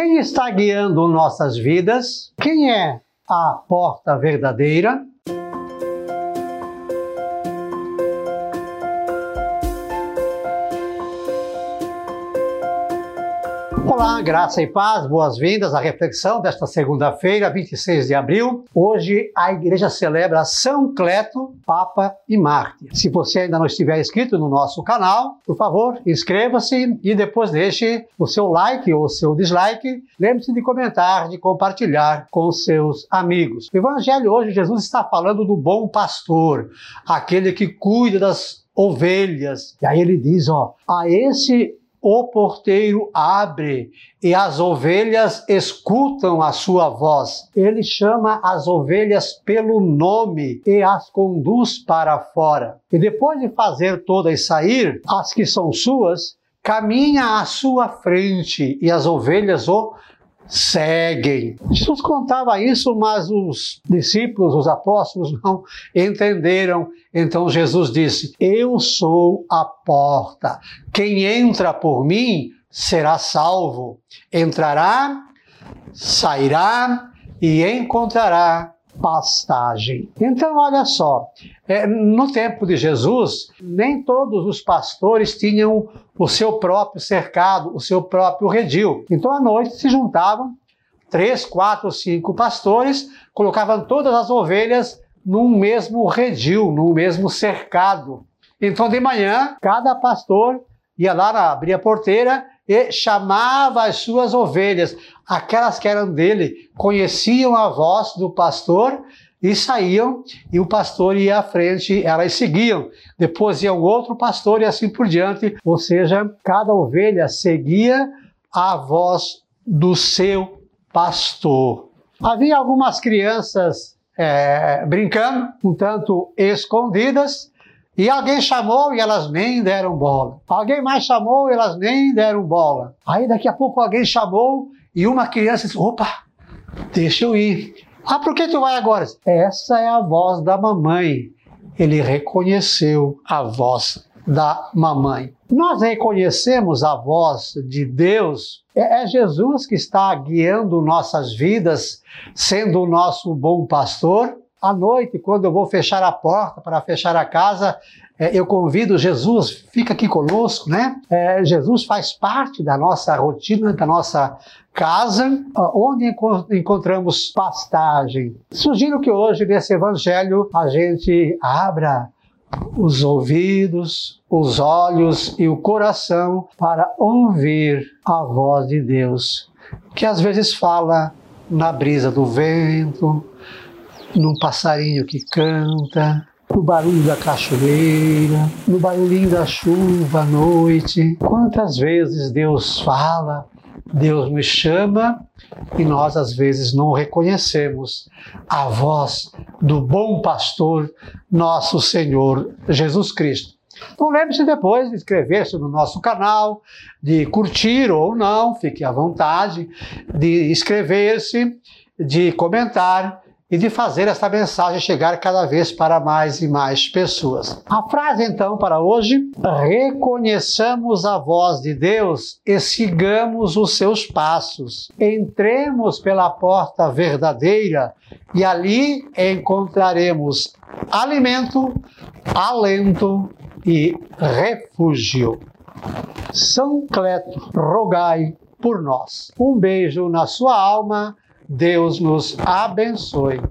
Quem está guiando nossas vidas? Quem é a porta verdadeira? Olá, graça e paz, boas-vindas à reflexão desta segunda-feira, 26 de abril. Hoje a igreja celebra São Cleto, Papa e Mártir. Se você ainda não estiver inscrito no nosso canal, por favor, inscreva-se e depois deixe o seu like ou o seu dislike. Lembre-se de comentar, de compartilhar com seus amigos. No Evangelho hoje, Jesus está falando do bom pastor, aquele que cuida das ovelhas. E aí ele diz, ó, a esse o porteiro abre e as ovelhas escutam a sua voz. Ele chama as ovelhas pelo nome e as conduz para fora. E depois de fazer todas sair, as que são suas, caminha à sua frente e as ovelhas o seguem. Jesus contava isso, mas os discípulos, os apóstolos, não entenderam. Então Jesus disse: Eu sou a porta. Quem entra por mim será salvo. Entrará, sairá e encontrará pastagem. Então, olha só, é, no tempo de Jesus, nem todos os pastores tinham o seu próprio cercado, o seu próprio redil. Então, à noite se juntavam três, quatro, cinco pastores, colocavam todas as ovelhas num mesmo redil, num mesmo cercado. Então, de manhã, cada pastor ia lá, abria a porteira e chamava as suas ovelhas. Aquelas que eram dele conheciam a voz do pastor e saíam, e o pastor ia à frente, elas seguiam. Depois ia um outro pastor e assim por diante. Ou seja, cada ovelha seguia a voz do seu pastor. Havia algumas crianças é, brincando, um tanto escondidas, e alguém chamou e elas nem deram bola. Alguém mais chamou e elas nem deram bola. Aí daqui a pouco alguém chamou e uma criança disse: opa, deixa eu ir. Ah, por que tu vai agora? Essa é a voz da mamãe. Ele reconheceu a voz da mamãe. Nós reconhecemos a voz de Deus, é, é Jesus que está guiando nossas vidas, sendo o nosso bom pastor, à noite, quando eu vou fechar a porta para fechar a casa, é, eu convido Jesus, fica aqui conosco, né? É, Jesus faz parte da nossa rotina, da nossa casa, onde encontramos pastagem. Sugiro que hoje, nesse evangelho, a gente abra os ouvidos, os olhos e o coração para ouvir a voz de Deus, que às vezes fala na brisa do vento, num passarinho que canta, no barulho da cachoeira, no barulhinho da chuva à noite. Quantas vezes Deus fala, Deus nos chama e nós às vezes não reconhecemos a voz do bom pastor, nosso Senhor Jesus Cristo. Então lembre-se depois de inscrever-se no nosso canal, de curtir ou não, fique à vontade, de inscrever-se, de comentar e de fazer essa mensagem chegar cada vez para mais e mais pessoas. A frase então para hoje: reconheçamos a voz de Deus e sigamos os seus passos. Entremos pela porta verdadeira e ali encontraremos alimento, alento e refúgio. São Cleto, rogai por nós. Um beijo na sua alma Deus nos abençoe.